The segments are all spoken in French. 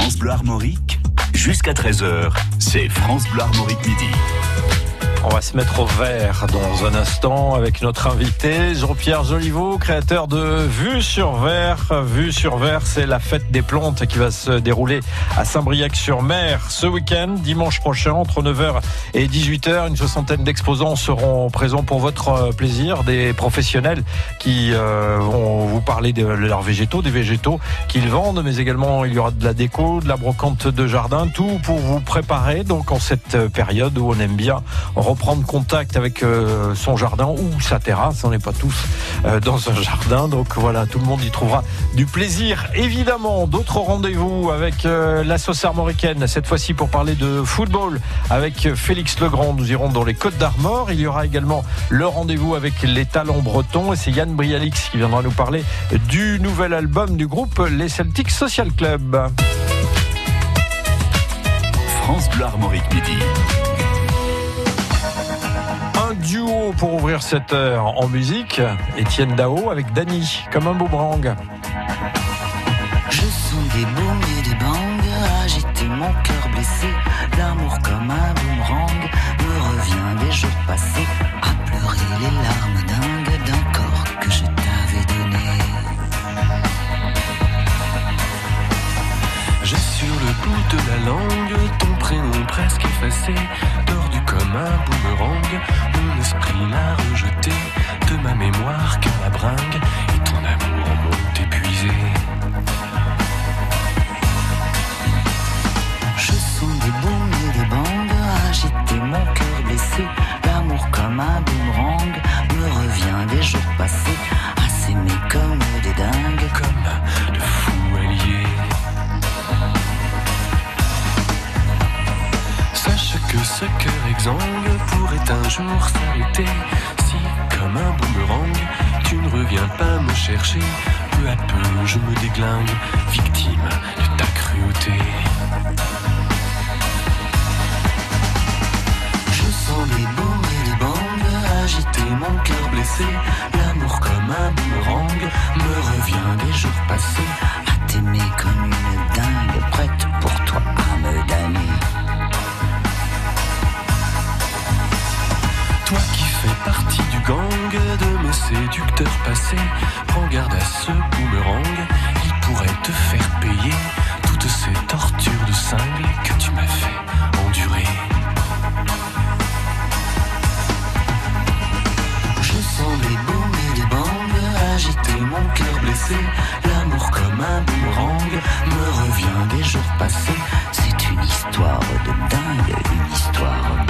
France Bleu Armorique, jusqu'à 13h, c'est France Bleu Armorique Midi. On va se mettre au vert dans un instant avec notre invité Jean-Pierre Joliveau, créateur de Vue sur Vert. Vue sur Vert, c'est la fête des plantes qui va se dérouler à Saint-Briac-sur-Mer ce week-end, dimanche prochain, entre 9h et 18h. Une soixantaine d'exposants seront présents pour votre plaisir, des professionnels qui euh, vont vous parler de leurs végétaux, des végétaux qu'ils vendent, mais également il y aura de la déco, de la brocante de jardin, tout pour vous préparer donc en cette période où on aime bien reprendre contact avec euh, son jardin ou sa terrasse. On n'est pas tous euh, dans un jardin, donc voilà, tout le monde y trouvera du plaisir. Évidemment, d'autres rendez-vous avec euh, la sauce armoricaine, cette fois-ci pour parler de football avec Félix Legrand. Nous irons dans les Côtes d'Armor. Il y aura également le rendez-vous avec les talents bretons et c'est Yann Brialix qui viendra nous parler du nouvel album du groupe Les Celtics Social Club. France Bleu Armorique Midi pour ouvrir cette heure en musique. Étienne Dao avec Dany, comme un boomerang. Je sens des booms et des bangs, agiter mon cœur blessé. L'amour comme un boomerang me revient des jours passés, à pleurer les larmes dingues d'un corps que je t'avais donné. J'ai sur le bout de la langue ton prénom presque effacé, comme un boomerang mon esprit l'a rejeté de ma mémoire car la bringue et ton amour m'ont épuisé. Je sens des booms et des bangs agiter mon cœur blessé. L'amour comme un boomerang me revient des jours passés à s'aimer comme des dingues, comme cœur exsangue pourrait un jour s'arrêter si, comme un boomerang, tu ne reviens pas me chercher. Peu à peu, je me déglingue, victime de ta cruauté. Je sens les booms et les bangs agiter mon cœur blessé. L'amour comme un boomerang me revient des jours passés à t'aimer comme une dingue, prête pour toi à me damner. Fais partie du gang de mes séducteurs passés, prends garde à ce boomerang, il pourrait te faire payer toutes ces tortures de cinglé que tu m'as fait endurer. Je sens les booms et les bangs agiter mon cœur blessé. L'amour comme un boomerang me revient des jours passés. C'est une histoire de dingue, une histoire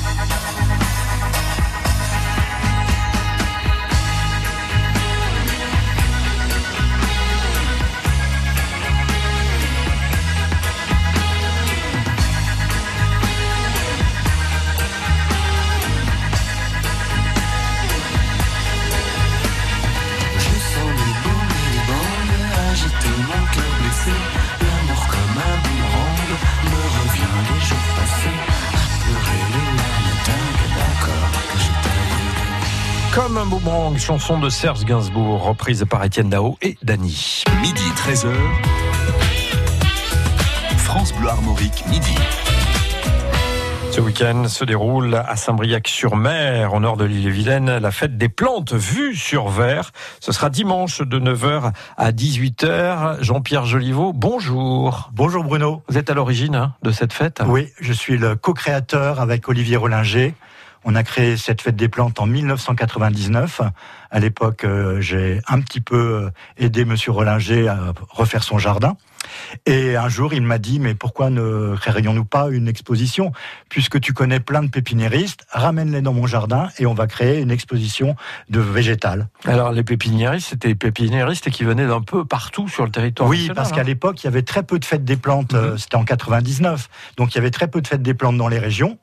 Boomerang, chanson de Serge Gainsbourg, reprise par Étienne Dao et Dany. Midi 13h, France Bleu Armorique Midi. Ce week-end se déroule à Saint-Briac-sur-Mer, au nord de l'île-et-Vilaine, la fête des plantes vues sur verre. Ce sera dimanche de 9h à 18h. Jean-Pierre Joliveau, bonjour. Bonjour Bruno. Vous êtes à l'origine hein, de cette fête? Oui, je suis le co-créateur avec Olivier Rollinger. On a créé cette fête des plantes en 1999. À l'époque, euh, j'ai un petit peu euh, aidé Monsieur Rollinger à refaire son jardin. Et un jour, il m'a dit, mais pourquoi ne créerions-nous pas une exposition? Puisque tu connais plein de pépiniéristes, ramène-les dans mon jardin et on va créer une exposition de végétal. Alors les pépiniéristes, c'était des pépiniéristes qui venaient d'un peu partout sur le territoire Oui, national, parce hein. qu'à l'époque, il y avait très peu de fêtes des plantes. euh, C'était en 99. Donc, il y avait très peu de fêtes des plantes dans les régions.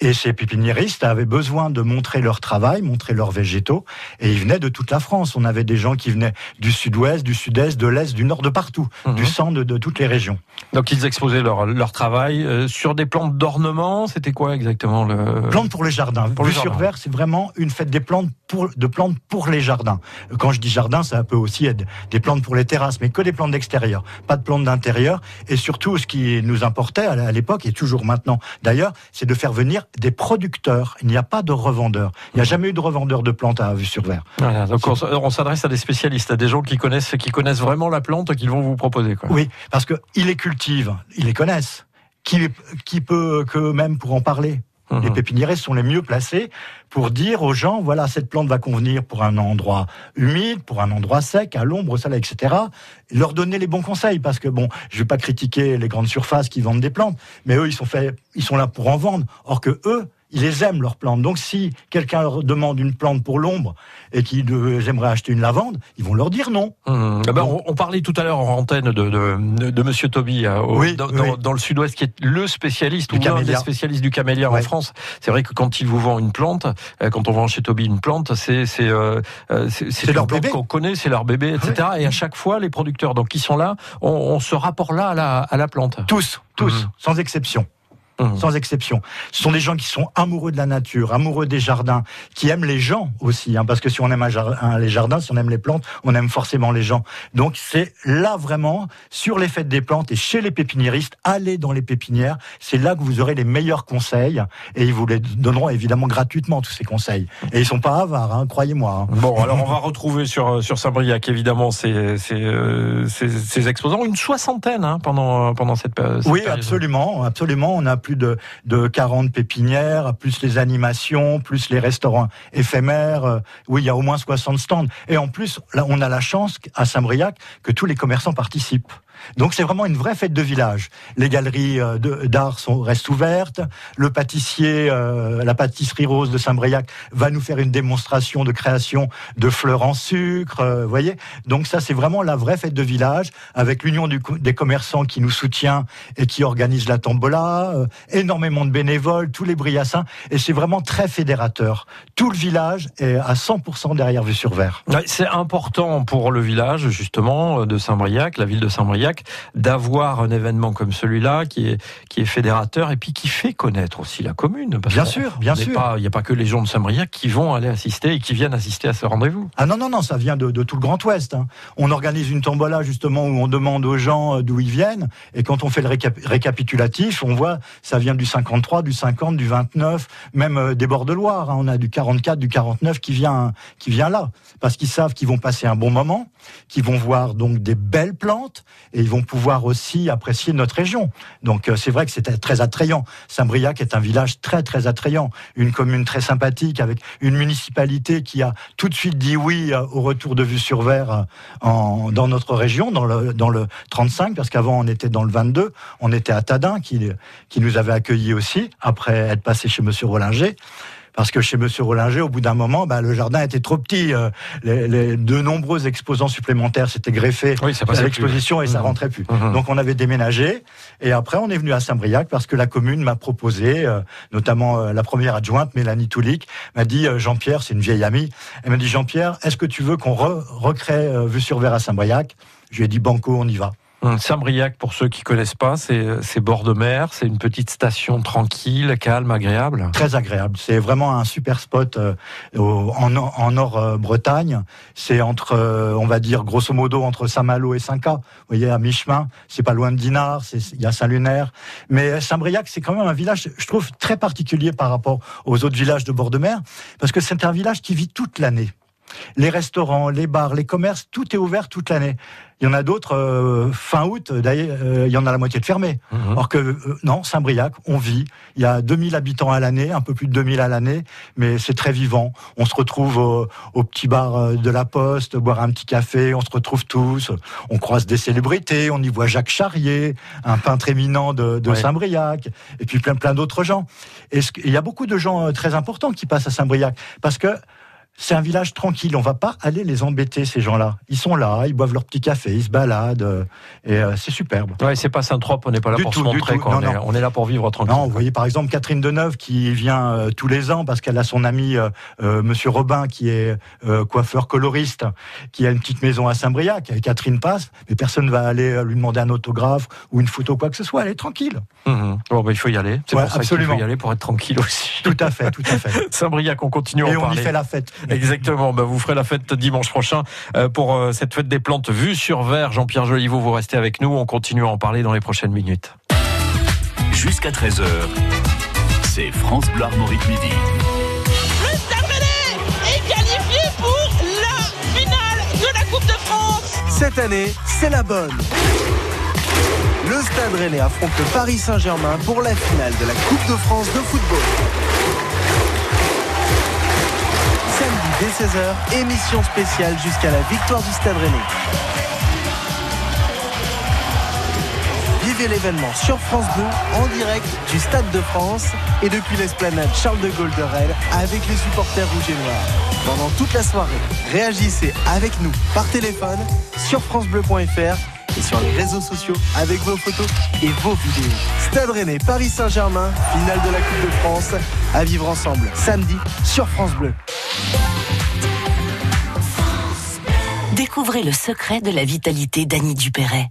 Et ces pépiniéristes avaient besoin de montrer leur travail, montrer leurs végétaux, et ils venaient de toute la France. On avait des gens qui venaient du sud-ouest, du sud-est, de l'est, du nord, de partout, Mhm. du centre, de, toutes les régions. Donc ils exposaient leur, leur travail euh, sur des plantes d'ornement. C'était quoi exactement le Plantes pour les jardins. Pour Vue sur verre, c'est vraiment une fête des plantes pour, de plantes pour les jardins. Quand je dis jardin, ça peut aussi être des plantes pour les terrasses, mais que des plantes d'extérieur, pas de plantes d'intérieur. Et surtout, ce qui nous importait à l'époque, et toujours maintenant d'ailleurs, c'est de faire venir des producteurs. Il n'y a pas de revendeurs. Il n'y a jamais eu de revendeur de plantes à vue sur verre. Voilà, donc on, s'adresse à des spécialistes, à des gens qui connaissent, qui connaissent vraiment la plante qu'ils vont vous proposer. Quoi. Oui, parce qu'ils les cultivent, ils les connaissent. Qui, qui peut que même pour en parler? Mhm. Les pépiniéristes sont les mieux placés pour dire aux gens, voilà, cette plante va convenir pour un endroit humide, pour un endroit sec, à l'ombre, au soleil, etc. Leur donner les bons conseils, parce que bon, je vais pas critiquer les grandes surfaces qui vendent des plantes, mais eux, ils sont faits, ils sont là pour en vendre. Or que eux, ils les aiment leurs plantes. Donc si quelqu'un leur demande une plante pour l'ombre et qu'ils aimeraient acheter une lavande, ils vont leur dire non. Hum, ah ben, on, on parlait tout à l'heure en antenne de, de, Monsieur Toby euh, au- Oui, dans, oui. dans- dans le Sud-Ouest, qui est le spécialiste Du ou l'un des spécialistes du camélia en. France. C'est vrai que quand il vous vend une plante, euh, quand on vend chez Toby une plante, c'est c'est euh, euh, leur bébé. qu'on connaît, c'est leur bébé, etc. Et à chaque fois, les producteurs, donc qui sont là, ont, ont ce rapport-là à la, à la plante. Tous, tous, Mhm. sans exception. Sans exception. Ce sont des gens qui sont amoureux de la nature, amoureux des jardins, qui aiment les gens aussi, hein, parce que si on aime un jar- un- les jardins, si on aime les plantes, on aime forcément les gens. Donc c'est là vraiment, sur les fêtes des plantes et chez les pépiniéristes, allez dans les pépinières, c'est là que vous aurez les meilleurs conseils, et ils vous les donneront évidemment gratuitement, tous ces conseils. Et ils sont pas avares, hein, croyez-moi. hein. Bon, alors on va retrouver sur sur Saint-Briac évidemment ces, ces, euh, ces, ces exposants, une soixantaine hein, pendant pendant cette, période. cette Oui, période. absolument, absolument. On a plus de, de 40 pépinières, plus les animations, plus les restaurants éphémères. Euh, Oui, il y a au moins 60 stands. Et en plus, on a la chance à Saint-Briac que tous les commerçants participent. Donc c'est vraiment une vraie fête de village. Les galeries euh, d'art restent ouvertes. Le pâtissier, euh, la pâtisserie rose de Saint-Briac va nous faire une démonstration de création de fleurs en sucre. euh, voyez. Donc ça c'est vraiment la vraie fête de village avec l'union des commerçants qui nous soutient et qui organise la tombola. euh, énormément de bénévoles, tous les briassins et c'est vraiment très fédérateur. Tout le village est à 100% derrière vue sur. Ouais, C'est important pour le village, justement, de Saint-Briac, la ville de Saint-Briac, d'avoir un événement comme celui-là qui est, qui est fédérateur et puis qui fait connaître aussi la commune. Parce Bien sûr, bien sûr. Il n'y a pas que les gens de Saint-Briac qui vont aller assister et qui viennent assister à ce rendez-vous. Ah non, non, non, ça vient de, de tout le Grand Ouest. hein. On organise une tombola justement où on demande aux gens euh, d'où ils viennent. Et quand on fait le récap- récapitulatif, on voit ça vient du 53, du 50, du 29, même euh, des bords de Loire. hein. On a du 44, du 49 qui vient, qui vient là. Parce qu'ils savent qu'ils vont passer un bon moment, qu'ils vont voir donc des belles plantes et ils vont pouvoir aussi apprécier notre région. Donc euh, c'est vrai que c'est très attrayant. Saint-Briac est un village très très attrayant, une commune très sympathique avec une municipalité qui a tout de suite dit oui euh, au retour de vue sur verre euh, dans notre région, dans le, dans le 35, parce qu'avant on était dans le 22, on était à Tadin qui, qui nous avait accueillis aussi après être passé chez Monsieur Rollinger. Parce que chez Monsieur Rollinger, au bout d'un moment, bah, le jardin était trop petit. euh, les, les- de nombreux exposants supplémentaires s'étaient greffés Oui, ça à l'exposition et ça Mhm. rentrait plus. Mhm. Donc on avait déménagé et après on est venu à Saint-Briac parce que la commune m'a proposé, euh, notamment euh, la première adjointe Mélanie Toulic, m'a dit euh, Jean-Pierre, c'est une vieille amie, elle m'a dit Jean-Pierre, est-ce que tu veux qu'on re- recrée euh, Vue sur Verre à Saint-Briac? Je lui ai dit Banco, on y va. Saint-Briac, pour ceux qui connaissent pas, c'est bord de mer, c'est une petite station tranquille, calme, agréable. Très agréable. C'est vraiment un super spot euh, en, en Nord-Bretagne. C'est entre, euh, on va dire, grosso modo, entre Saint-Malo et Saint-Cas. Vous voyez, à mi-chemin. C'est pas loin de Dinard. Il y a Saint-Lunaire. Mais Saint-Briac, c'est quand même un village, je trouve, très particulier par rapport aux autres villages de bord de mer. Parce que c'est un village qui vit toute l'année. Les restaurants, les bars, les commerces, tout est ouvert toute l'année. Il y en a d'autres euh, fin août, d'ailleurs, euh, il y en a la moitié de fermés. Mhm. Or que euh, non, Saint-Briac, on vit. Il y a 2000 habitants à l'année, un peu plus de 2000 à l'année, mais c'est très vivant. On se retrouve au, au petit bar euh, de la Poste, boire un petit café, on se retrouve tous, on croise des célébrités, on y voit Jacques Charrier, un peintre éminent de, de Ouais. Saint-Briac, et puis plein plein d'autres gens. Et ce- il y a beaucoup de gens euh, très importants qui passent à Saint-Briac, parce que c'est un village tranquille. On va pas aller les embêter ces gens-là. Ils sont là, ils boivent leur petit café, ils se baladent euh, et euh, c'est superbe. Ouais, c'est pas Saint-Trope, on n'est pas là Du pour tout, se montrer. quoi. Non, on, est, non. on est là pour vivre tranquille. Non, vous voyez par exemple Catherine Deneuve qui vient euh, tous les ans parce qu'elle a son ami Monsieur Robin qui est coiffeur coloriste, qui a une petite maison à Saint-Briac. Et Catherine passe, mais personne va aller lui demander un autographe ou une photo quoi que ce soit. Elle est tranquille. Mhm. Bon, bah, il faut y aller. C'est Ouais, pour ça qu'il faut absolument. y aller pour être tranquille aussi. Tout à fait, tout à fait. Saint-Briac, on continue à Et en on y fait la fête. Exactement. Bah, vous ferez la fête dimanche prochain euh, pour euh, cette fête des plantes vue sur verre. Jean-Pierre Joliveau, vous restez avec nous. On continue à en parler dans les prochaines minutes. Jusqu'à 13h, c'est France Bleu Armorique Midi. Le Stade Rennais est qualifié pour la finale de la Coupe de France. Cette année, c'est la bonne. Le Stade Rennais affronte le Paris Saint-Germain pour la finale de la Coupe de France de football. Dès 16h, émission spéciale jusqu'à la victoire du Stade Rennais. Vivez l'événement sur France Bleu en direct du Stade de France et depuis l'esplanade Charles de Gaulle de Rennes avec les supporters rouges et noirs. Pendant toute la soirée, réagissez avec nous par téléphone sur francebleu.fr et sur les réseaux sociaux avec vos photos et vos vidéos. Stade Rennais, Paris Saint-Germain, finale de la Coupe de France, à vivre ensemble samedi sur France Bleu. Découvrez le secret de la vitalité d'Annie Dupéret.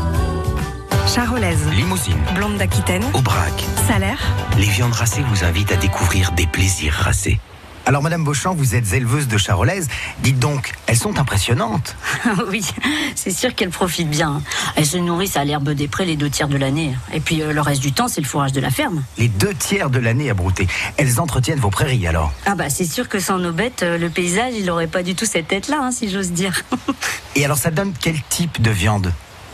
Charolaise, Limousine, blonde d'Aquitaine, Aubrac. salaire. Les viandes racées vous invitent à découvrir des plaisirs racés. Alors, Madame Beauchamp, vous êtes éleveuse de charolaise. Dites donc, elles sont impressionnantes. oui, c'est sûr qu'elles profitent bien. Elles se nourrissent à l'herbe des prés les deux tiers de l'année. Et puis euh, le reste du temps, c'est le fourrage de la ferme. Les deux tiers de l'année à brouter. Elles entretiennent vos prairies alors. Ah bah c'est sûr que sans nos bêtes, euh, le paysage, il aurait pas du tout cette tête-là, hein, si j'ose dire. Et alors, ça donne quel type de viande?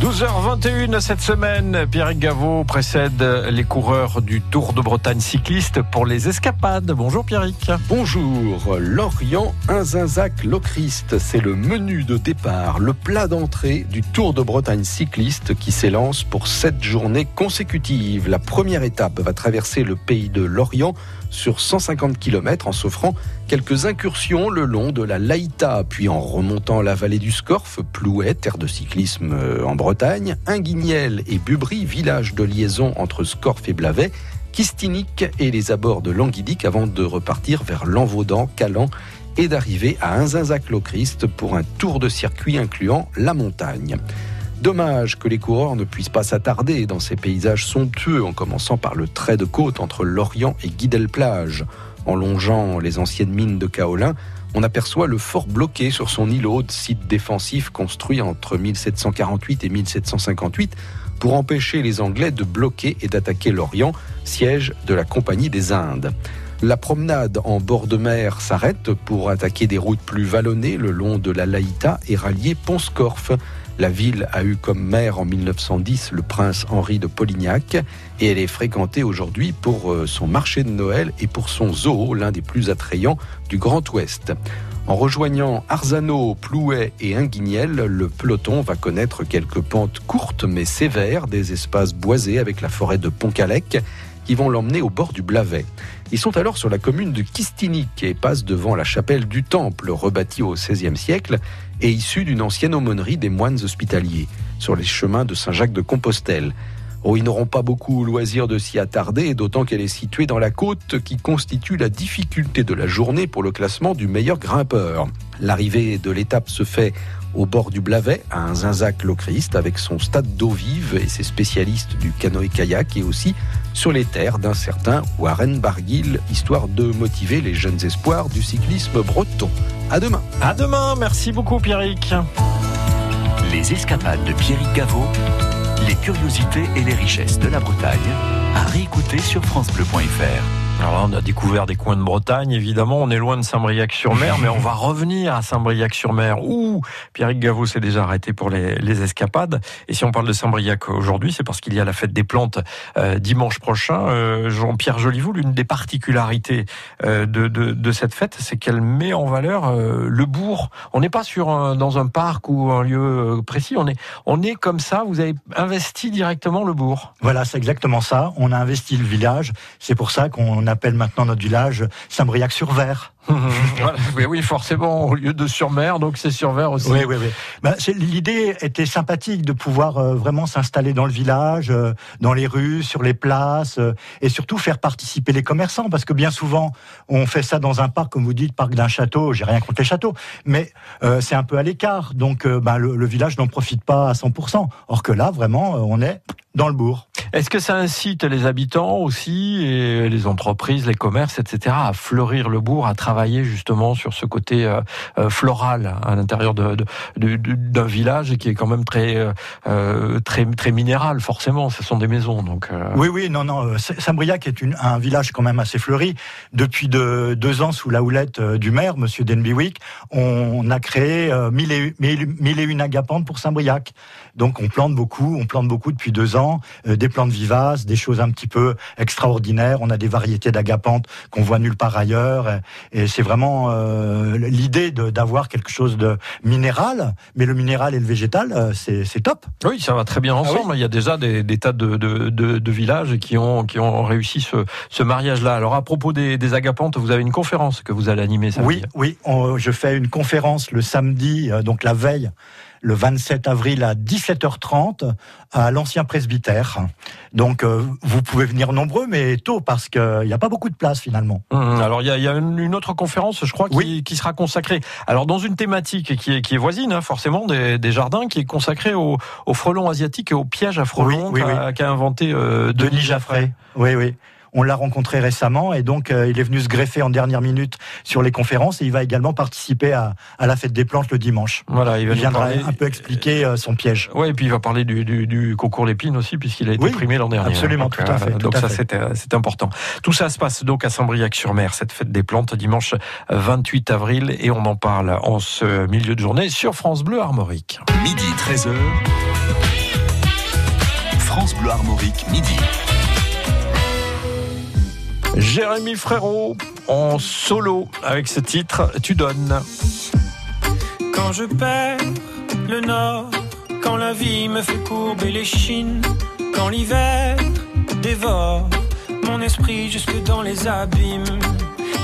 12h21 cette semaine, Pierre Gaveau précède les coureurs du Tour de Bretagne cycliste pour les escapades. Bonjour Pierrick. Bonjour, Lorient, Inzinzac, Locrist, c'est le menu de départ, le plat d'entrée du Tour de Bretagne cycliste qui s'élance pour sept journées consécutives. La première étape va traverser le pays de Lorient sur 150 km en s'offrant quelques incursions le long de la Laïta, puis en remontant la vallée du Scorff, Plouet, terre de cyclisme euh, en Bretagne, Inguignel et Bubry, village de liaison entre Scorff et Blavet, Kistinic et les abords de Languidic avant de repartir vers Lanvaudan, Calan et d'arriver à Inzinzac-Locrist pour un tour de circuit incluant la montagne. Dommage que les coureurs ne puissent pas s'attarder dans ces paysages somptueux, en commençant par le trait de côte entre Lorient et Guidel-Plage. En longeant les anciennes mines de Kaolin, on aperçoit le fort bloqué sur son îlot, site défensif construit entre 1748 et 1758 pour empêcher les Anglais de bloquer et d'attaquer Lorient, siège de la Compagnie des Indes. La promenade en bord de mer s'arrête pour attaquer des routes plus vallonnées le long de la Laïta et rallier Pont-Scorff. La ville a eu comme maire en 1910 le prince Henri de Polignac et elle est fréquentée aujourd'hui pour euh, son marché de Noël et pour son zoo, l'un des plus attrayants du Grand Ouest. En rejoignant Arzano, Plouet et Inguignel, le peloton va connaître quelques pentes courtes mais sévères, des espaces boisés avec la forêt de Pontcalec qui vont l'emmener au bord du Blavet. Ils sont alors sur la commune de Kistinic et passent devant la chapelle du Temple, rebâtie au XVIe siècle et issue d'une ancienne aumônerie des moines hospitaliers, sur les chemins de Saint-Jacques de Compostelle. Oh, ils n'auront pas beaucoup loisir de s'y attarder, d'autant qu'elle est située dans la côte qui constitue la difficulté de la journée pour le classement du meilleur grimpeur. L'arrivée de l'étape se fait au bord du Blavet, à un zinzac locriste, avec son stade d'eau vive et ses spécialistes du canoë-kayak, et aussi sur les terres d'un certain Warren Barguil, histoire de motiver les jeunes espoirs du cyclisme breton. À demain. À demain. Merci beaucoup, Pierrick. Les escapades de Pierrick Gaveau, les curiosités et les richesses de la Bretagne, à réécouter sur FranceBleu.fr. Alors là, on a découvert des coins de Bretagne, évidemment. On est loin de Saint-Briac-sur-Mer, mais on va revenir à Saint-Briac-sur-Mer, où Pierrick Gaveau s'est déjà arrêté pour les, les, escapades. Et si on parle de Saint-Briac aujourd'hui, c'est parce qu'il y a la fête des plantes euh, dimanche prochain. Euh, Jean-Pierre Jolivou, l'une des particularités euh, de, de, de, cette fête, c'est qu'elle met en valeur le bourg. On n'est pas sur un, dans un parc ou un lieu précis. On est, on est comme ça. Vous avez investi directement le bourg. Voilà, c'est exactement ça. On a investi le village. C'est pour ça qu'on on appelle maintenant notre village Saint-Briac-sur-Ver. voilà, oui, oui, forcément, au lieu de sur mer, donc c'est sur Ver aussi. Oui, oui, oui. Ben, L'idée était sympathique de pouvoir euh, vraiment s'installer dans le village, euh, dans les rues, sur les places, euh, et surtout faire participer les commerçants, parce que bien souvent, on fait ça dans un parc, comme vous dites, parc d'un château, j'ai rien contre les châteaux, mais c'est un peu à l'écart, donc ben, le, le, village n'en profite pas à 100%. Or que là, vraiment, on est dans le bourg. Est-ce que ça incite les habitants aussi, et les entreprises, les commerces, etc., à fleurir le bourg, à travailler justement sur ce côté euh, euh, floral à l'intérieur d'un de, de, village qui est quand même très, euh, très, très minéral, forcément, ce sont des maisons. Donc. Oui, oui, non, non, Saint-Briac est un village quand même assez fleuri. Depuis de, deux ans, sous la houlette du maire, Monsieur Denbywick, on a créé mille et, mille, mille et une agapantes pour Saint-Briac. Donc on plante beaucoup, on plante beaucoup depuis deux ans, des plantes vivaces, des choses un petit peu extraordinaires. On a des variétés d'agapantes qu'on voit nulle part ailleurs. C'est vraiment euh, l'idée d'avoir quelque chose de minéral, mais le minéral et le végétal, euh, c'est top. Oui, ça va très bien ensemble. Ah oui. Il y a déjà des, des tas de, de, de, de, villages qui ont, qui ont réussi ce, ce mariage-là. Alors à propos des, des, agapantes, vous avez une conférence que vous allez animer samedi. Oui, oui, on, je fais une conférence le samedi, donc la veille le 27 avril à 17h30 à l'ancien presbytère. Donc euh, vous pouvez venir nombreux, mais tôt parce qu'il n'y a pas beaucoup de place finalement. Mmh, alors il y, y a, une autre conférence, je crois, qui, oui. qui sera consacrée. Alors dans une thématique qui est, qui est voisine, hein, forcément, des, des, jardins, qui est consacrée au, au frelon asiatique et au piège à oui, oui, qu'a qu inventé euh, Denis, Denis Jaffray. Oui, oui. On l'a rencontré récemment et donc euh, il est venu se greffer en dernière minute sur les conférences et il va également participer à, à la fête des plantes le dimanche. Voilà, il, va il viendra parler... un peu expliquer euh, son piège. Oui, et puis il va parler du, du, du concours Lépine aussi puisqu'il a été oui, primé l'an dernier. Absolument, donc, tout à fait. Euh, donc ça c'est important. Tout ça se passe donc à Saint-Briac-sur-Mer, cette fête des plantes dimanche 28 avril et on en parle en ce milieu de journée sur France Bleu Armorique. Midi 13h. France Bleu Armorique, midi. Jérémy Frérot en solo avec ce titre Tu donnes. Quand je perds le nord, quand la vie me fait courber les chines, quand l'hiver dévore mon esprit jusque dans les abîmes,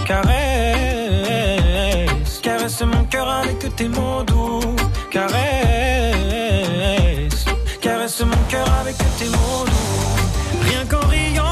caresse, caresse mon cœur avec tes mots doux, caresse, caresse mon cœur avec tes mots doux, rien qu'en riant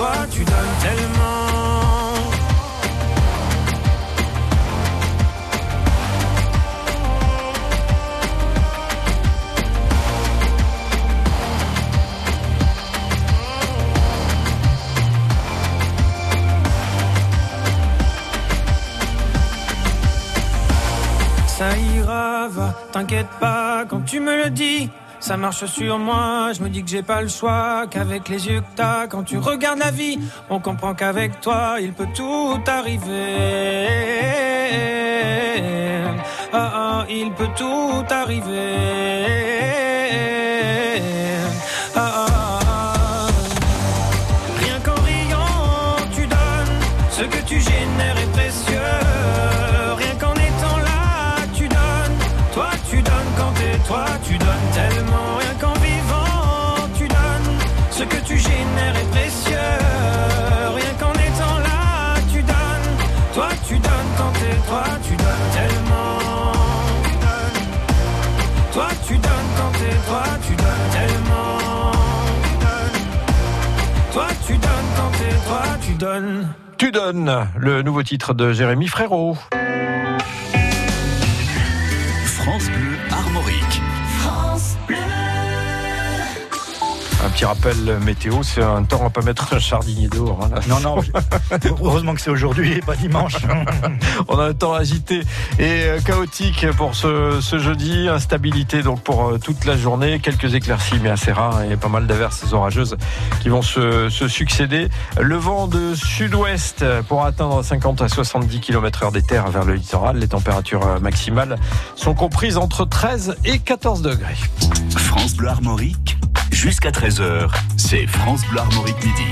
toi, tu donnes tellement. t'inquiète pas quand tu me le dis. Ça marche sur moi, je me dis que j'ai pas le choix, qu'avec les yeux que t'as, quand tu regardes la vie, on comprend qu'avec toi, il peut tout arriver. Ah ah, il peut tout arriver. Tu donnes le nouveau titre de Jérémy Frérot. Un petit rappel météo, c'est un temps à pas mettre un jardinier dehors. hein. Non, non, heureusement que c'est aujourd'hui et pas dimanche. On a un temps agité et euh, chaotique pour ce, ce jeudi. Instabilité donc pour euh, toute la journée. Quelques éclaircies mais assez rares et pas mal d'averses orageuses qui vont se, se succéder. Le vent de sud-ouest pour atteindre 50 à 70 km heure des terres vers le littoral. Les températures euh, maximales sont comprises entre 13 et 14 degrés. France Bleu Armorique, jusqu'à 13h, c'est France Bleu Armorique midi.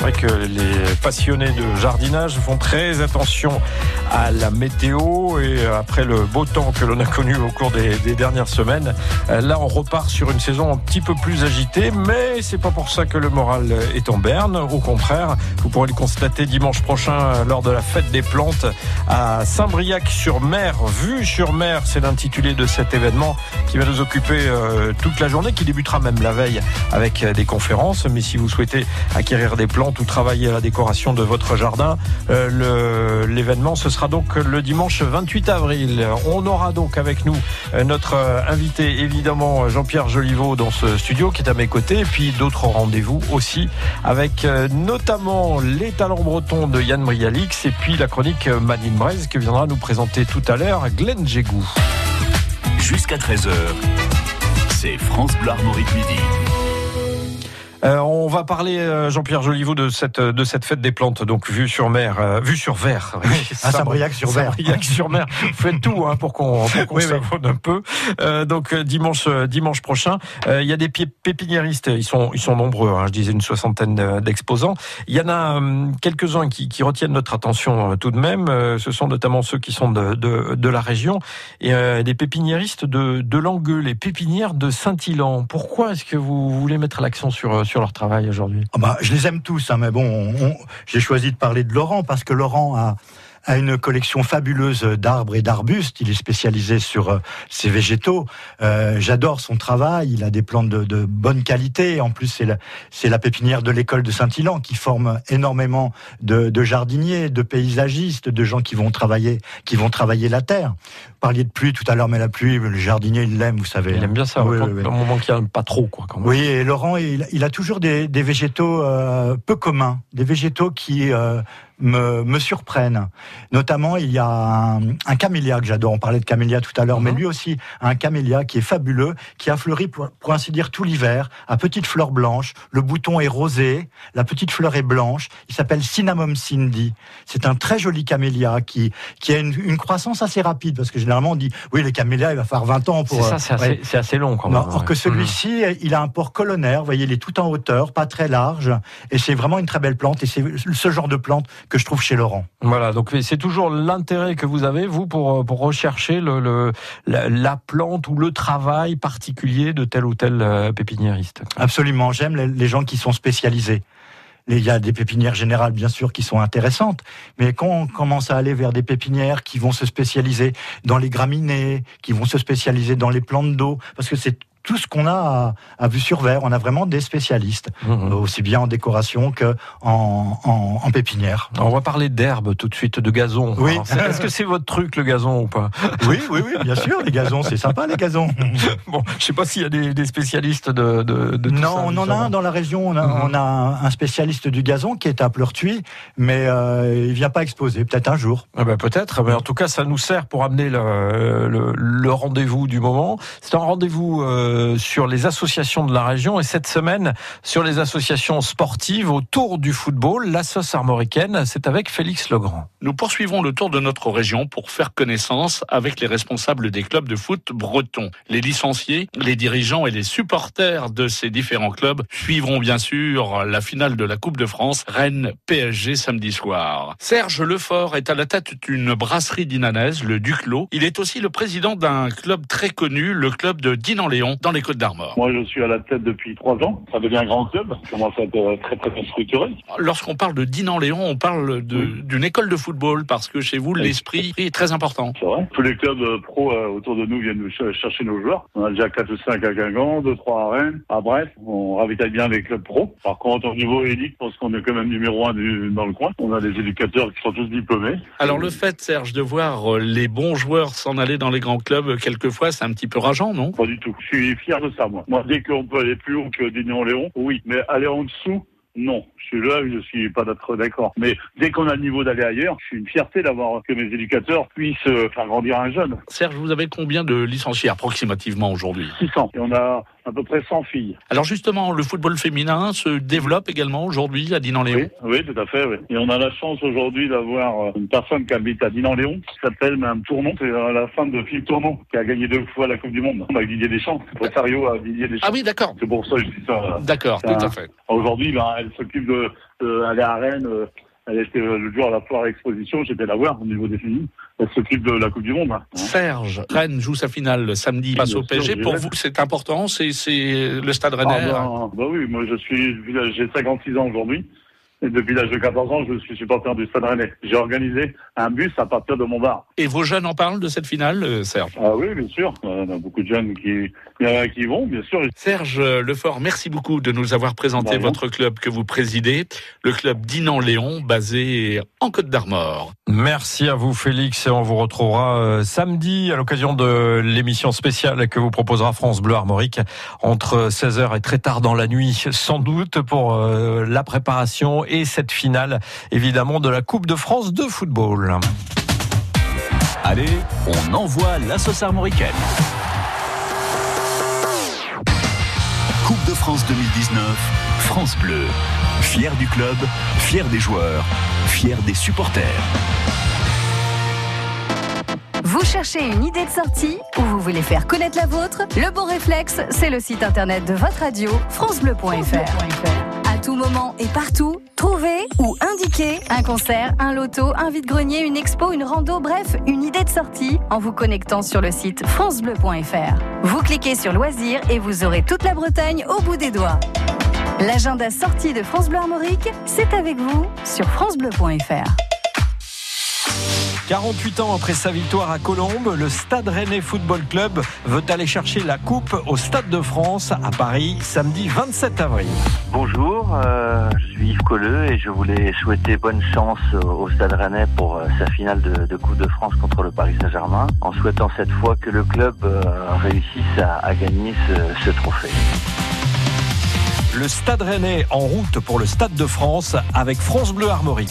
C'est vrai que les passionnés de jardinage font très attention à la météo et après le beau temps que l'on a connu au cours des, dernières semaines, euh, là on repart sur une saison un petit peu plus agitée, mais c'est pas pour ça que le moral est en berne. Au contraire, vous pourrez le constater dimanche prochain lors de la fête des plantes à Saint-Briac-sur-Mer. Vue sur mer, c'est l'intitulé de cet événement qui va nous occuper euh, toute la journée, qui débutera même la veille avec euh, des conférences. Mais si vous souhaitez acquérir des plantes ou travailler à la décoration de votre jardin, euh, l'événement ce sera donc le dimanche 28 avril. On aura donc avec nous euh, notre euh, invité évidemment Jean-Pierre Joliveau dans ce studio qui est à mes côtés, et puis d'autres rendez-vous aussi avec notamment les talents bretons de Yann Brialix et puis la chronique Madine Braise qui viendra nous présenter tout à l'heure Glenn Jégou. Jusqu'à 13h, c'est France Bleu Armorique midi. Euh, on va parler, euh, Jean-Pierre Joliveau, de cette, de cette fête des plantes, donc vue sur mer, euh, vue sur verre. à Saint-Briac-sur-Ver. Saint-Briac-sur-Mer. Vous faites tout hein, pour qu'on pour qu'on savonne un peu. Euh, donc euh, dimanche euh, dimanche prochain, euh, il y a des pi- pépiniéristes. Ils sont ils sont nombreux. hein, je disais une soixantaine euh, d'exposants. Il y en a euh, quelques-uns qui, qui retiennent notre attention euh, tout de même. Euh, ce sont notamment ceux qui sont de de, de la région et euh, des pépiniéristes de de Langueux, les pépinières de Saint-Ilan. Pourquoi est-ce que vous voulez mettre l'accent sur euh, sur leur travail aujourd'hui? Ah bah, je les aime tous, hein, mais bon, on- on- j'ai choisi de parler de Laurent parce que Laurent a, a une collection fabuleuse d'arbres et d'arbustes. Il est spécialisé sur euh, ces végétaux. Euh, J'adore son travail. Il a des plantes de, bonne qualité. En plus, c'est la, la pépinière de l'école de Saint-Ilan qui forme énormément de, de jardiniers, de paysagistes, de gens qui vont travailler, qui vont travailler la terre. Parliez de pluie tout à l'heure, mais la pluie, le jardinier, il l'aime, vous savez. Il aime bien ça, Oui, au oui, oui. moment qu'il n'y a pas trop. Quoi, quand. Oui, et Laurent, il, il a toujours des, des végétaux euh, peu communs, des végétaux qui euh, me, me surprennent. Notamment, il y a un, un camélia que j'adore. On parlait de camélia tout à l'heure, mais lui aussi, un camélia qui est fabuleux, qui a fleuri pour, pour ainsi dire tout l'hiver, à petites fleurs blanches. Le bouton est rosé, la petite fleur est blanche. Il s'appelle Cinnamon Cindy. C'est un très joli camélia qui, qui a une, une croissance assez rapide, parce que généralement on dit, oui, les camélias, il va falloir 20 ans pour... C'est ça, euh, c'est assez, c'est assez long quand même. Non, que celui-ci, il a un port colonnaire, vous voyez, il est tout en hauteur, pas très large, et c'est vraiment une très belle plante, et c'est ce genre de plante que je trouve chez Laurent. Voilà, donc c'est toujours l'intérêt que vous avez, vous, pour, pour rechercher le, le- la, la plante ou le travail particulier de tel ou tel euh, pépiniériste? Absolument, j'aime les, les gens qui sont spécialisés. Il y a des pépinières générales, bien sûr, qui sont intéressantes, mais quand on commence à aller vers des pépinières qui vont se spécialiser dans les graminées, qui vont se spécialiser dans les plantes d'eau, parce que c'est tout ce qu'on a à, à vue sur verre. On a vraiment des spécialistes, Mhm. euh, aussi bien en décoration que en, en, en pépinière. On va parler d'herbe tout de suite, de gazon. Oui. Est-ce que c'est votre truc le gazon ou pas? Oui, oui, oui, bien sûr, les gazons, c'est sympa les gazons. Bon, je sais pas s'il y a des, des spécialistes de, de, de tout non, ça, on en a un dans la région. On a, Mhm. on a un un spécialiste du gazon qui est à Pleurtuis, mais euh, il vient pas exposer. Peut-être un jour. Ah ben, peut-être, mais en tout cas, ça nous sert pour amener le, le, le rendez-vous du moment. C'est un rendez-vous euh, sur les associations de la région et cette semaine sur les associations sportives autour du football. La armoricaine, c'est avec Félix Legrand. Nous poursuivons le tour de notre région pour faire connaissance avec les responsables des clubs de foot bretons. Les licenciés, les dirigeants et les supporters de ces différents clubs suivront bien sûr la finale de la Coupe de France Rennes PSG samedi soir. Serge Lefort est à la tête d'une brasserie dinanaise, le Duclos. Il est aussi le président d'un club très connu, le club de Dinan-Léon dans les Côtes d'Armor. Moi, je suis à la tête depuis trois ans. Ça devient un grand club. Ça commence à être très, très bien structuré. Lorsqu'on parle de Dinan-Léon, on parle d'une école de football parce que chez vous, l'esprit est très important. C'est vrai. Tous les clubs euh, pro euh, autour de nous viennent nous ch- chercher nos joueurs. On a déjà 4 ou 5 à Guingamp, 2, 3 à Rennes, à Brest. On ravitaille bien les clubs pro. Par contre, au niveau élite, je pense qu'on est quand même numéro un du- dans le coin. On a des éducateurs qui sont tous diplômés. Alors le fait, Serge, de voir euh, les bons joueurs s'en aller dans les grands clubs, quelquefois, c'est un petit peu rageant, non? Pas du tout. Je suis fier de ça, moi. Moi, dès qu'on peut aller plus haut que Dignan-Léon, oui. Mais aller en dessous, non. Je suis là, je suis pas d'accord. Mais dès qu'on a le niveau d'aller ailleurs, je suis une fierté d'avoir que mes éducateurs puissent euh, faire grandir un jeune. Serge, vous avez combien de licenciés approximativement aujourd'hui? 600. Et on a à peu près 100 filles. Alors justement, le football féminin se développe également aujourd'hui à Dinan-Léon? Oui, tout à fait. Oui. Et on a la chance aujourd'hui d'avoir euh, une personne qui habite à Dinan-Léon, qui s'appelle Mme Tournon. C'est euh, la femme de Philippe Tournon, qui a gagné deux fois la Coupe du Monde avec Didier Deschamps. Rosario à Didier Deschamps. Ah oui, d'accord. C'est pour ça que je dis ça. D'accord, tout à fait. Aujourd'hui, ben, elle s'occupe de, de aller à Rennes. euh, Elle était euh, le jour à la foire exposition, j'étais la voir au niveau des filles. Elle s'occupe de la Coupe du Monde. hein. Serge, Rennes joue sa finale samedi face au PSG. Pour vous, c'est important, c'est le stade Ah, rennais. ben, bah oui, moi je suis, j'ai 56 ans aujourd'hui. Et depuis l'âge de 14 ans, je suis supporter du Stade Rennais. J'ai organisé un bus à partir de mon bar. Et vos jeunes en parlent de cette finale, euh, Serge? Ah oui, bien sûr. On a beaucoup de jeunes qui, qui vont, bien sûr. Serge Lefort, merci beaucoup de nous avoir présenté rien. votre club que vous présidez, le club Dinan-Léon, basé en Côte d'Armor. Merci à vous Félix et on vous retrouvera euh, samedi à l'occasion de l'émission spéciale que vous proposera France Bleu Armorique entre 16h et très tard dans la nuit sans doute pour euh, la préparation et cette finale évidemment de la Coupe de France de football. Allez, on envoie la sauce armoricaine. Coupe de France 2019, France Bleu. Fier du club, fier des joueurs, fier des supporters. Vous cherchez une idée de sortie ou vous voulez faire connaître la vôtre? Le bon réflexe, c'est le site internet de votre radio, francebleu.fr. Tout moment et partout, trouvez ou indiquez un concert, un loto, un vide-grenier, une expo, une rando, bref, une idée de sortie en vous connectant sur le site francebleu.fr. Vous cliquez sur loisirs et vous aurez toute la Bretagne au bout des doigts. L'agenda sortie de France Bleu Armorique, c'est avec vous sur francebleu.fr. 48 ans après sa victoire à Colombes, le Stade Rennais Football Club veut aller chercher la coupe au Stade de France à Paris samedi 27 avril. Bonjour, euh, je suis Yves Colleux et je voulais souhaiter bonne chance au Stade Rennais pour euh, sa finale de, de Coupe de France contre le Paris Saint-Germain, en souhaitant cette fois que le club euh, réussisse à, à gagner ce, ce trophée. Le Stade Rennais en route pour le Stade de France avec France Bleu Armorique.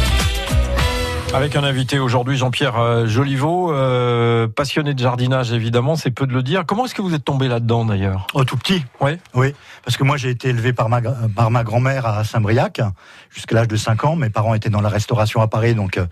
Avec un invité aujourd'hui, Jean-Pierre euh, Joliveau, euh, passionné de jardinage évidemment, c'est peu de le dire. Comment est-ce que vous êtes tombé là-dedans d'ailleurs? Oh, tout petit. Oui. Oui, parce que moi j'ai été élevé par ma, par ma grand-mère à Saint-Briac jusqu'à l'âge de 5 ans. Mes parents étaient dans la restauration à Paris, donc euh,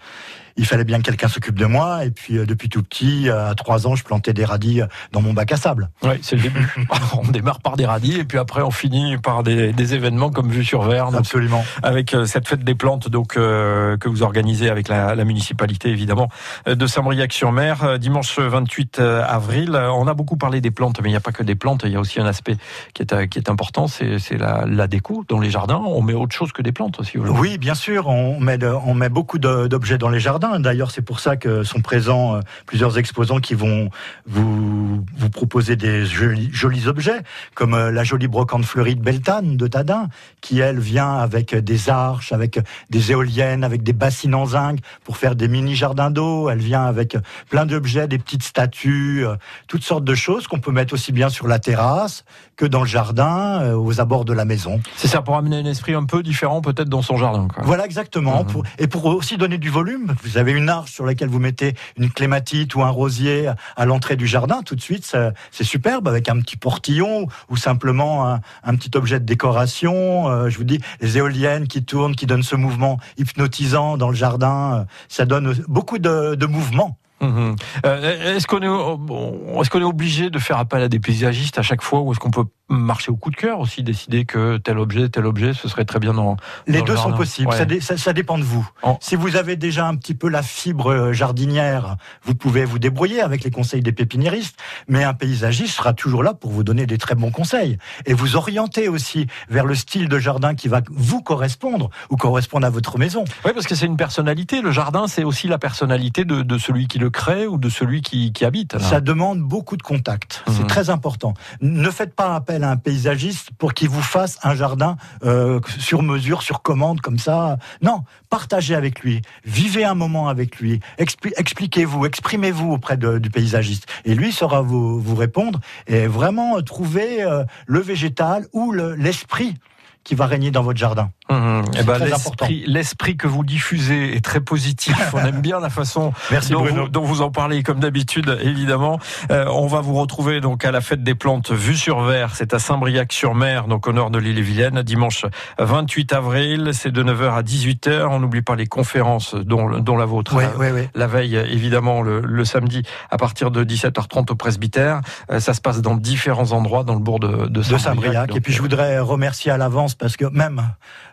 il fallait bien que quelqu'un s'occupe de moi. Et puis, euh, depuis tout petit, euh, à trois ans, je plantais des radis euh, dans mon bac à sable. Oui, c'est le début. on démarre par des radis et puis après on finit par des, des événements comme Vue sur Vert. donc, Absolument. avec cette fête des plantes donc euh, que vous organisez avec la, la municipalité évidemment de Saint-Briac-sur-Mer dimanche 28 avril. On a beaucoup parlé des plantes, mais il n'y a pas que des plantes. Il y a aussi un aspect qui est, qui est important, c'est c'est la, la déco dans les jardins. On met autre chose que des plantes aussi. Oui, bien sûr, on met, de- on met beaucoup d'objets dans les jardins. D'ailleurs, c'est pour ça que sont présents euh, plusieurs exposants qui vont vous, vous proposer des jolis, jolis objets, comme euh, la jolie brocante fleurie de Beltane, de Tadin, qui, elle, vient avec des arches, avec des éoliennes, avec des bassines en zinc pour faire des mini-jardins d'eau. Elle vient avec plein d'objets, des petites statues, euh, toutes sortes de choses qu'on peut mettre aussi bien sur la terrasse que dans le jardin, aux abords de la maison. C'est ça pour amener un esprit un peu différent peut-être dans son jardin. Quoi. Voilà exactement. Pour- et pour aussi donner du volume, vous avez une arche sur laquelle vous mettez une clématite ou un rosier à l'entrée du jardin. Tout de suite, c'est superbe avec un petit portillon ou simplement un, un petit objet de décoration. Euh, je vous dis, les éoliennes qui tournent, qui donnent ce mouvement hypnotisant dans le jardin, euh, ça donne beaucoup de, de mouvement. Mhm. Euh, est-ce qu'on est, obligé de faire appel à des paysagistes à chaque fois ou est-ce qu'on peut marcher au coup de cœur aussi, décider que tel objet, tel objet, ce serait très bien dans Les dans le deux sont possibles, Ouais. ça, dé- ça- ça dépend de vous. Si vous avez déjà un petit peu la fibre euh, jardinière, vous pouvez vous débrouiller avec les conseils des pépiniéristes, mais un paysagiste sera toujours là pour vous donner des très bons conseils et vous orienter aussi vers le style de jardin qui va vous correspondre ou correspondre à votre maison. Oui, parce que c'est une personnalité. Le jardin, c'est aussi la personnalité de, de celui qui le crée ou de celui qui, qui habite. Ça demande beaucoup de contacts. C'est très important. Ne faites pas appel à un paysagiste pour qu'il vous fasse un jardin euh, sur mesure, sur commande, comme ça. Non, partagez avec lui. Vivez un moment avec lui. Expli- Expliquez-vous, exprimez-vous auprès de- du paysagiste. Et lui saura vous, vous répondre et vraiment trouver euh, le végétal ou le- l'esprit qui va régner dans votre jardin. Eh C'est ben, l'esprit, l'esprit que vous diffusez est très positif. On aime bien la façon Merci, dont, vous, dont vous en parlez, comme d'habitude, évidemment. Euh, on va vous retrouver donc à la fête des plantes Vue sur Vert. C'est à Saint-Briac-sur-Mer, donc au nord de l'île-et-Vilaine, dimanche 28 avril. C'est de 9h à 18h. On n'oublie pas les conférences, dont, dont la vôtre. Ouais, la, ouais, ouais. la veille, évidemment, le, le samedi à partir de 17h30 au presbytère. Euh, ça se passe dans différents endroits dans le bourg de, de Saint-Briac. Et puis je voudrais remercier à l'avance parce que même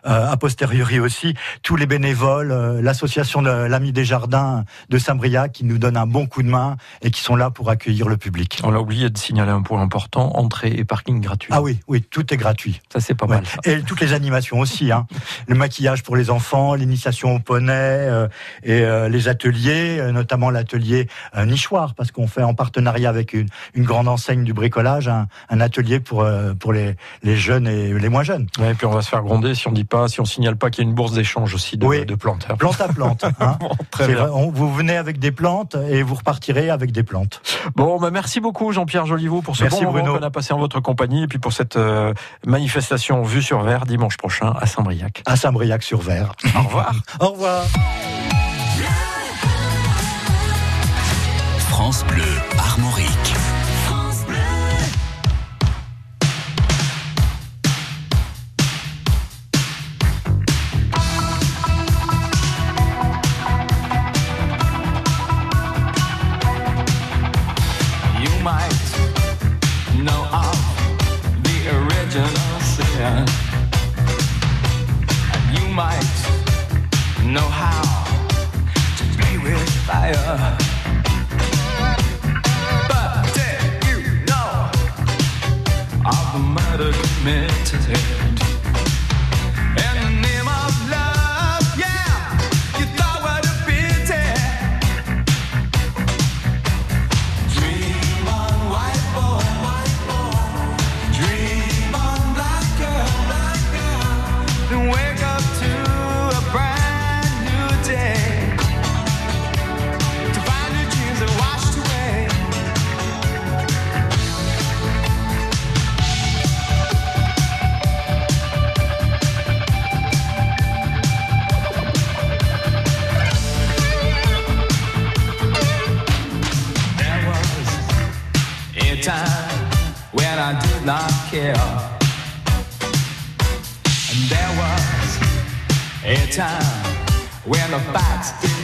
euh, a posteriori aussi tous les bénévoles, euh, l'association de l'Ami des Jardins de Saint-Briac qui nous donne un bon coup de main et qui sont là pour accueillir le public. On a oublié de signaler un point important, entrée et parking gratuit. Ah oui, oui, tout est gratuit. Ça c'est pas Ouais. mal. ça. Et toutes les animations aussi, hein. le maquillage pour les enfants, l'initiation au poney euh, et euh, les ateliers, euh, notamment l'atelier euh, nichoir, parce qu'on fait en partenariat avec une, une grande enseigne du bricolage un, un atelier pour euh, pour les, les jeunes et les moins jeunes. Ouais, et puis on va se faire gronder si on dit pas, si on signale pas qu'il y a une bourse d'échange aussi de, Oui. de plantes. Plante à plante. hein. très bien. vrai, on- vous venez avec des plantes et vous repartirez avec des plantes. Bon, bah merci beaucoup Jean-Pierre Joliveau pour ce Merci, bon moment Bruno. qu'on a passé en votre compagnie et puis pour cette euh, manifestation vue sur verre dimanche prochain à Saint-Briac. À Saint-Briac-sur-Vert. Au revoir. Au revoir. France Bleu Armorique. Time. When the facts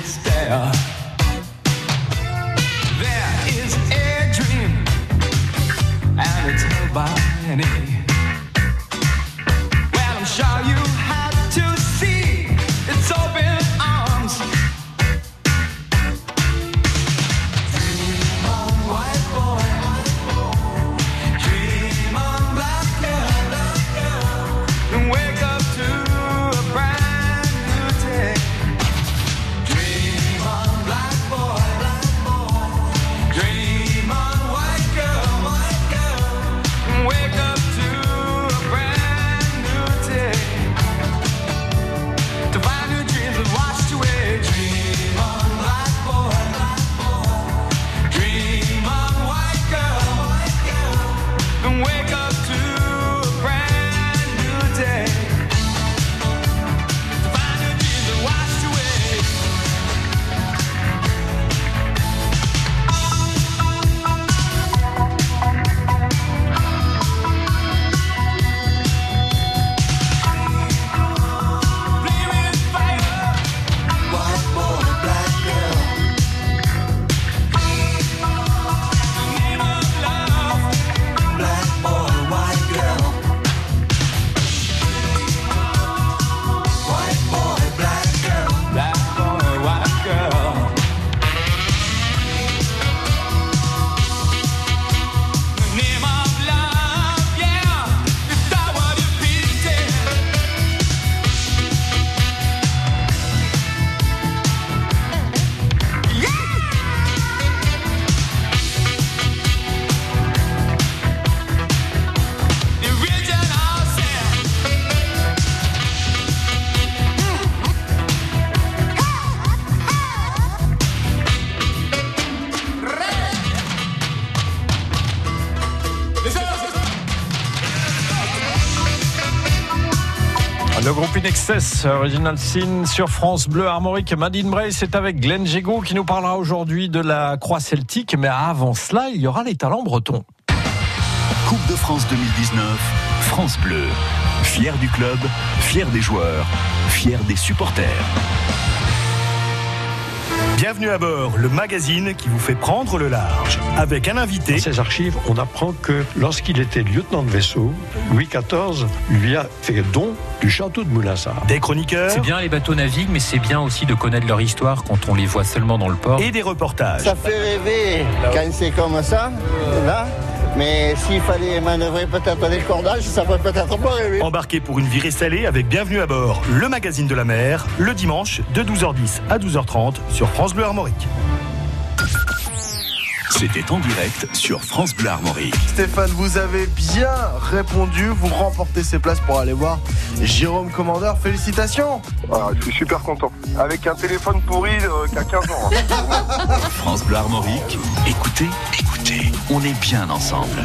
Original Sin sur France Bleu Armorique. Madine Bray, c'est avec Glenn Gégaud qui nous parlera aujourd'hui de la croix celtique. Mais avant cela, il y aura les talents bretons. Coupe de France 2019, France Bleu. Fier du club, fier des joueurs, fier des supporters. Bienvenue à bord, le magazine qui vous fait prendre le large. Avec un invité. Dans ses archives, on apprend que lorsqu'il était lieutenant de vaisseau, Louis XIV lui a fait don du château de Moulinsart. Des chroniqueurs. C'est bien les bateaux naviguent, mais c'est bien aussi de connaître leur histoire quand on les voit seulement dans le port. Et des reportages. Ça fait rêver quand c'est comme ça, là. Mais s'il fallait manœuvrer peut-être des cordages, ça ferait peut-être pas rêver. Embarqué pour une virée salée avec Bienvenue à bord, le magazine de la mer, le dimanche de 12h10 à 12h30 sur France Bleu Armorique. C'était en direct sur France Bleu Armorique. Stéphane, vous avez bien répondu. Vous remportez ces places pour aller voir Jérôme Commandeur. Félicitations. Ah, je suis super content. Avec un téléphone pourri euh, qui a 15 ans. hein. France Bleu Armorique. Écoutez, écoutez, on est bien ensemble.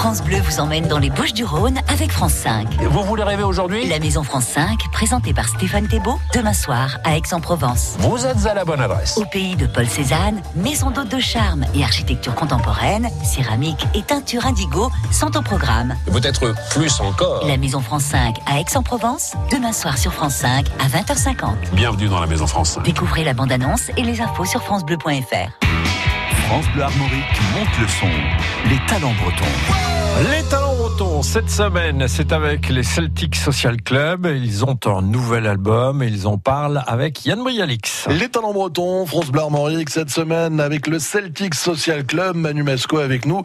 France Bleu vous emmène dans les Bouches du Rhône avec France 5. Vous voulez rêver aujourd'hui? La Maison France 5, présentée par Stéphane Thébault, demain soir à Aix-en-Provence. Vous êtes à la bonne adresse. Au pays de Paul Cézanne, maison d'hôte de charme et architecture contemporaine, céramique et teinture indigo sont au programme. Peut-être plus encore. La Maison France 5 à Aix-en-Provence, demain soir sur France 5 à 20h50. Bienvenue dans la Maison France 5. Découvrez la bande-annonce et les infos sur francebleu.fr. France Bleu Armorique monte le son. Les talents bretons. Les talents bretons, cette semaine, c'est avec les Celtic Social Club. Ils ont un nouvel album et ils en parlent avec Yann Brialix. Les talents bretons, France Armorique, cette semaine avec le Celtic Social Club, Manu Masco avec nous.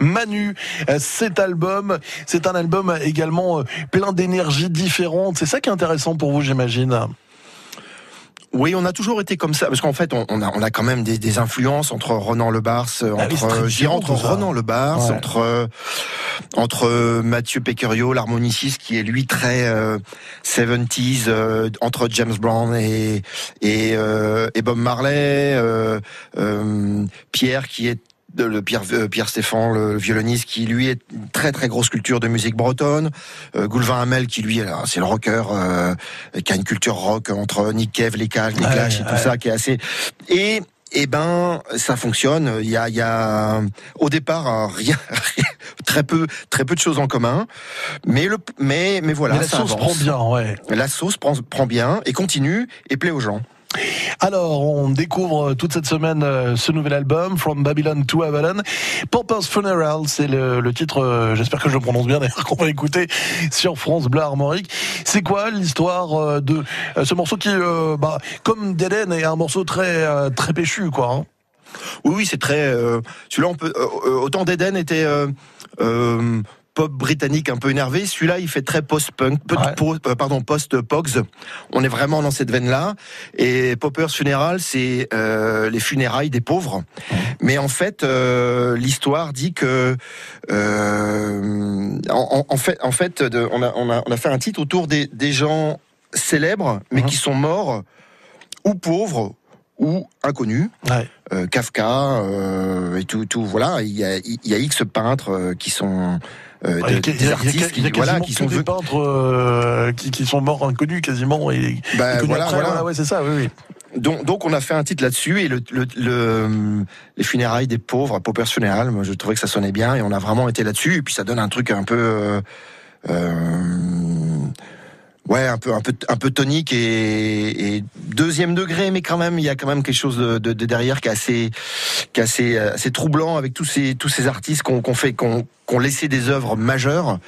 Manu, euh, cet album, c'est un album également euh, plein d'énergie différente. C'est ça qui est intéressant pour vous, j'imagine. Oui, on a toujours été comme ça, parce qu'en fait, on, on a, on a quand même des, des influences entre Renan Lebars, euh, Ah entre, très je dirais entre Lebars, Ouais. entre euh, entre euh, Mathieu Pecurio, l'harmoniciste, qui est lui très euh, 70s, euh, entre James Brown et et, euh, et Bob Marley, euh, euh, Pierre qui est le Pierre, euh, Pierre Stéphane, le violoniste, qui lui est une très très grosse culture de musique bretonne. Euh, Goulevin Hamel, qui lui, c'est le rocker, euh, qui a une culture rock entre Nick Cave, les Cages, les Ouais, Clash et tout ouais. ça, qui est assez. Et eh ben, ça fonctionne. Il y a, il y a au départ rien, très peu, très peu de choses en commun, mais le, mais, mais voilà. Mais la ça sauce avance. prend bien, ouais. La sauce prend, prend bien et continue et plaît aux gens. Alors, on découvre toute cette semaine euh, ce nouvel album, From Babylon to Avalon. Pauper's Funeral, c'est le, titre, euh, j'espère que je le prononce bien d'ailleurs, qu'on va écouter sur France Bleu Armorique. C'est quoi l'histoire euh, de ce morceau qui, bah, comme Dead End, est un morceau très, très péchu, quoi. hein? Oui, oui, c'est très. Celui-là, autant d'Eden était. Pop britannique un peu énervé. Celui-là, il fait très post-punk, po- euh, pardon, post-pogs. On est vraiment dans cette veine-là. Et Popper's Funeral, c'est euh, les funérailles des pauvres. Mais en fait, euh, l'histoire dit que, en, fait, en fait, de- on, a, on, a, on a fait un titre autour des, des gens célèbres, mais qui sont morts ou pauvres ou inconnus. Euh, Kafka euh, et tout, tout, voilà. Il y a, il y a X peintres qui sont euh, Ouais, de- il y a- il y des artistes qui, voilà, qui sont des peintres euh, qui, qui sont morts inconnus quasiment et, Bah, et connus voilà, après. voilà. ouais, c'est ça, oui, oui. Donc, donc on a fait un titre là-dessus et le, le, le- les funérailles des pauvres, Pauper's Funeral, moi je trouvais que ça sonnait bien et on a vraiment été là-dessus et puis ça donne un truc un peu euh, euh, ouais un peu un peu un peu tonique et, deuxième degré mais quand même il y a quand même quelque chose de, de- de derrière qui est assez qui est assez, euh, assez troublant avec tous ces tous ces artistes qu'on qu'on fait qu'on qu'on laissé des œuvres majeures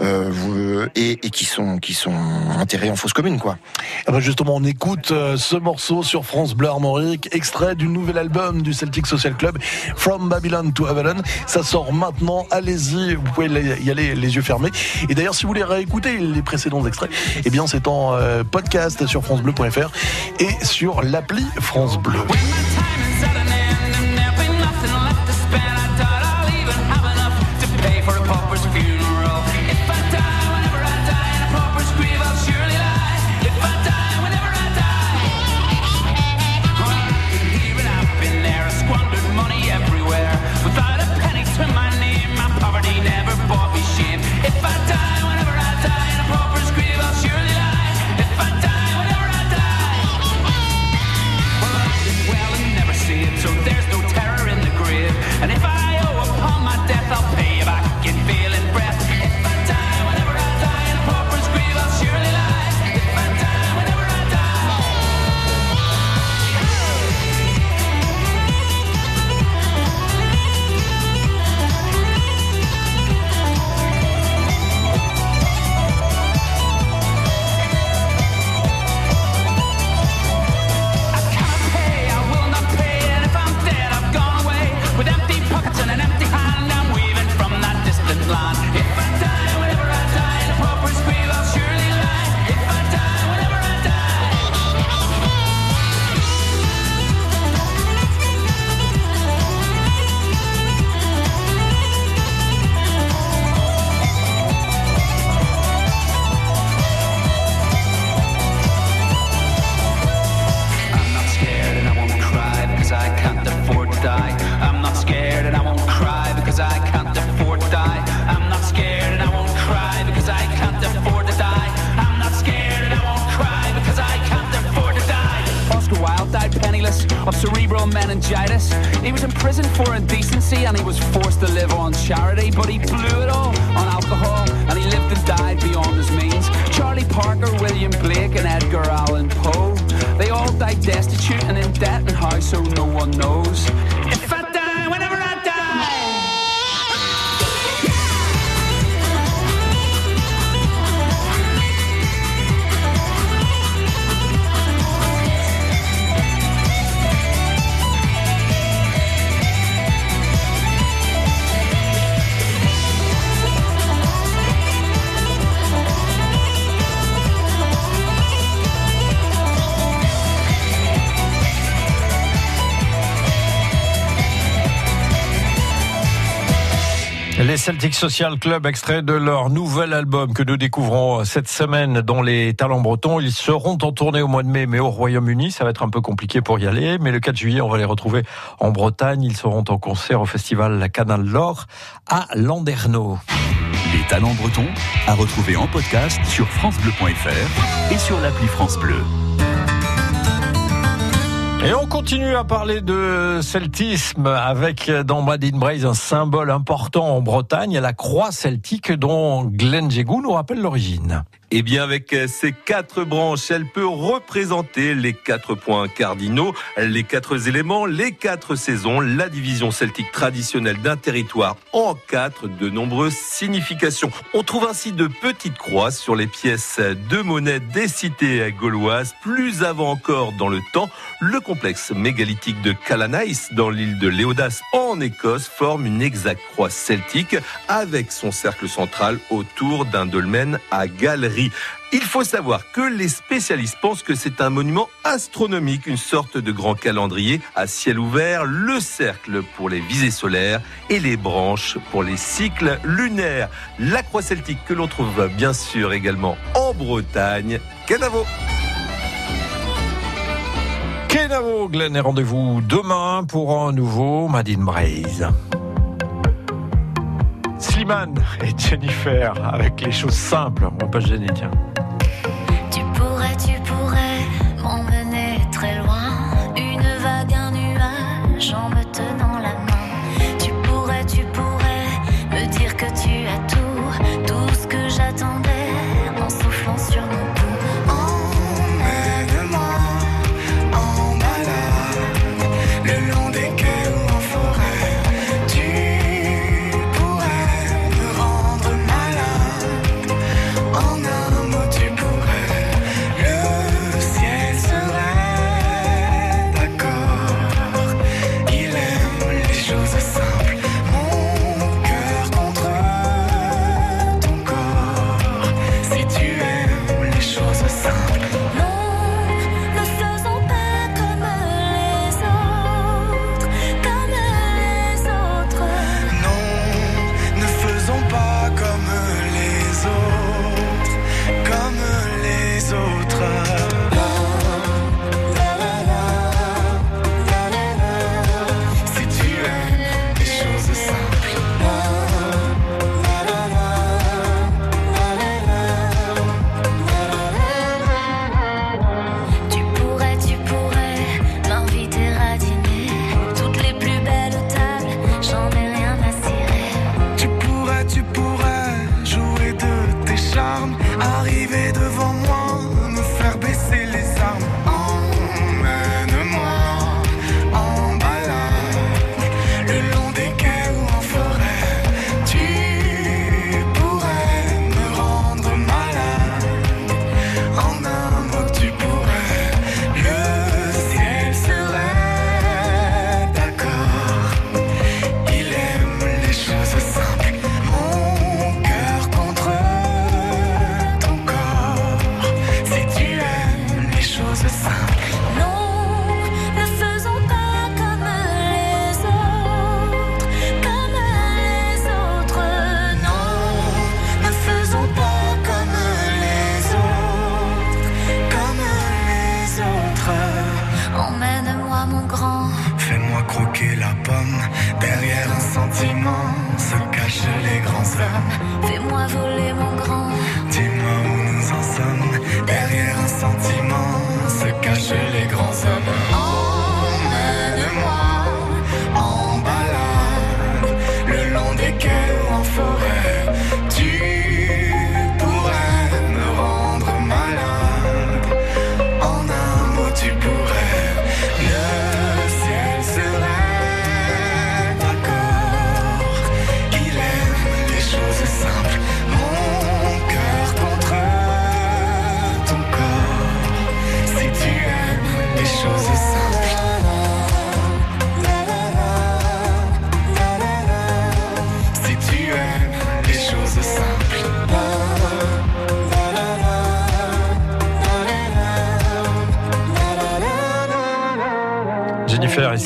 euh, vous- et, et qui sont qui sont enterrés en fausse commune quoi. Ah bah justement, on écoute euh, ce morceau sur France Bleu Armorique, extrait du nouvel album du Celtic Social Club, From Babylon to Avalon. Ça sort maintenant, allez-y, vous pouvez y aller les yeux fermés. Et d'ailleurs, si vous voulez réécouter les précédents extraits, eh bien c'est en euh, podcast sur francebleu.fr et sur l'appli France Bleu. Celtic Social Club, extrait de leur nouvel album que nous découvrons cette semaine dans les Talents Bretons. Ils seront en tournée au mois de mai, mais au Royaume-Uni. Ça va être un peu compliqué pour y aller. Mais le 4 juillet, on va les retrouver en Bretagne. Ils seront en concert au festival La Canal l'Or à Landerneau. Les talents bretons à retrouver en podcast sur FranceBleu.fr et sur l'appli France Bleu. Et on continue à parler de celtisme avec dans Madin Braise un symbole important en Bretagne, la croix celtique dont Glenn Jégou nous rappelle l'origine. Eh bien, avec ces quatre branches, elle peut représenter les quatre points cardinaux, les quatre éléments, les quatre saisons, la division celtique traditionnelle d'un territoire en quatre de nombreuses significations. On trouve ainsi de petites croix sur les pièces de monnaie des cités gauloises. Plus avant encore dans le temps, le complexe mégalithique de Calanais, dans l'île de Léodas en Écosse, forme une exacte croix celtique avec son cercle central autour d'un dolmen à galerie. Il faut savoir que les spécialistes pensent que c'est un monument astronomique, une sorte de grand calendrier à ciel ouvert, le cercle pour les visées solaires et les branches pour les cycles lunaires. La croix celtique que l'on trouve bien sûr également en Bretagne. Kenavo, Glenn, et rendez-vous demain pour un nouveau Madine Braise. Et Jennifer avec les choses simples. On va pas se gêner, tiens.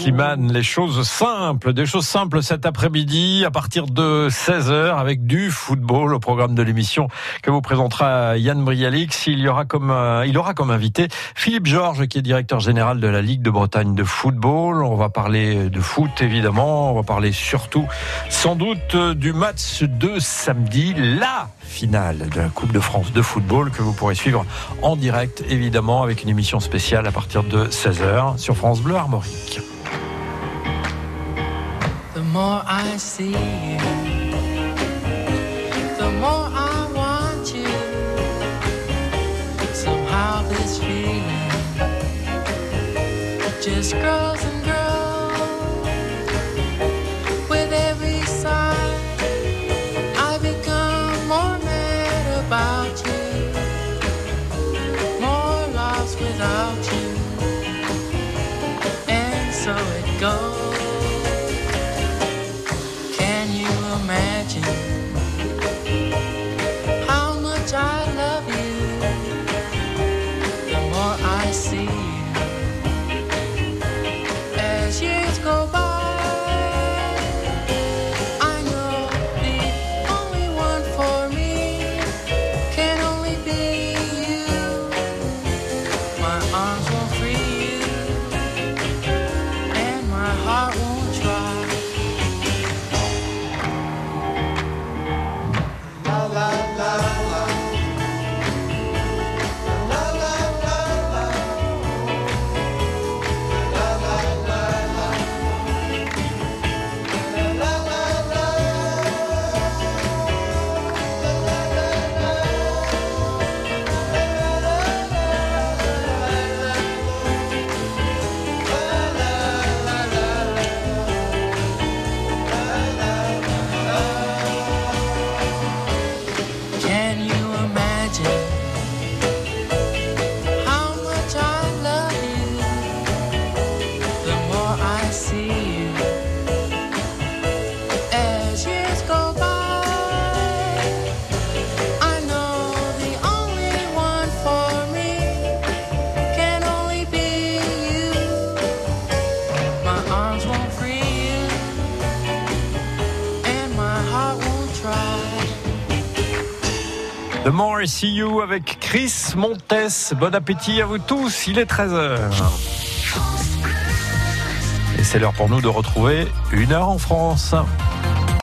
Slimane, les choses simples, des choses simples cet après-midi à partir de 16h avec du football au programme de l'émission que vous présentera Yann Brialix. Il y aura comme, euh, il aura comme invité Philippe Georges qui est directeur général de la Ligue de Bretagne de football. On va parler de foot évidemment, on va parler surtout sans doute du match de samedi, la finale de la Coupe de France de football que vous pourrez suivre en direct évidemment avec une émission spéciale à partir de 16h sur France Bleu Armorique. The more I see you, the more I want you. Somehow this feeling just grows. See You avec Chris Montes. Bon appétit à vous tous, il est 13h. Et c'est l'heure pour nous de retrouver une heure en France.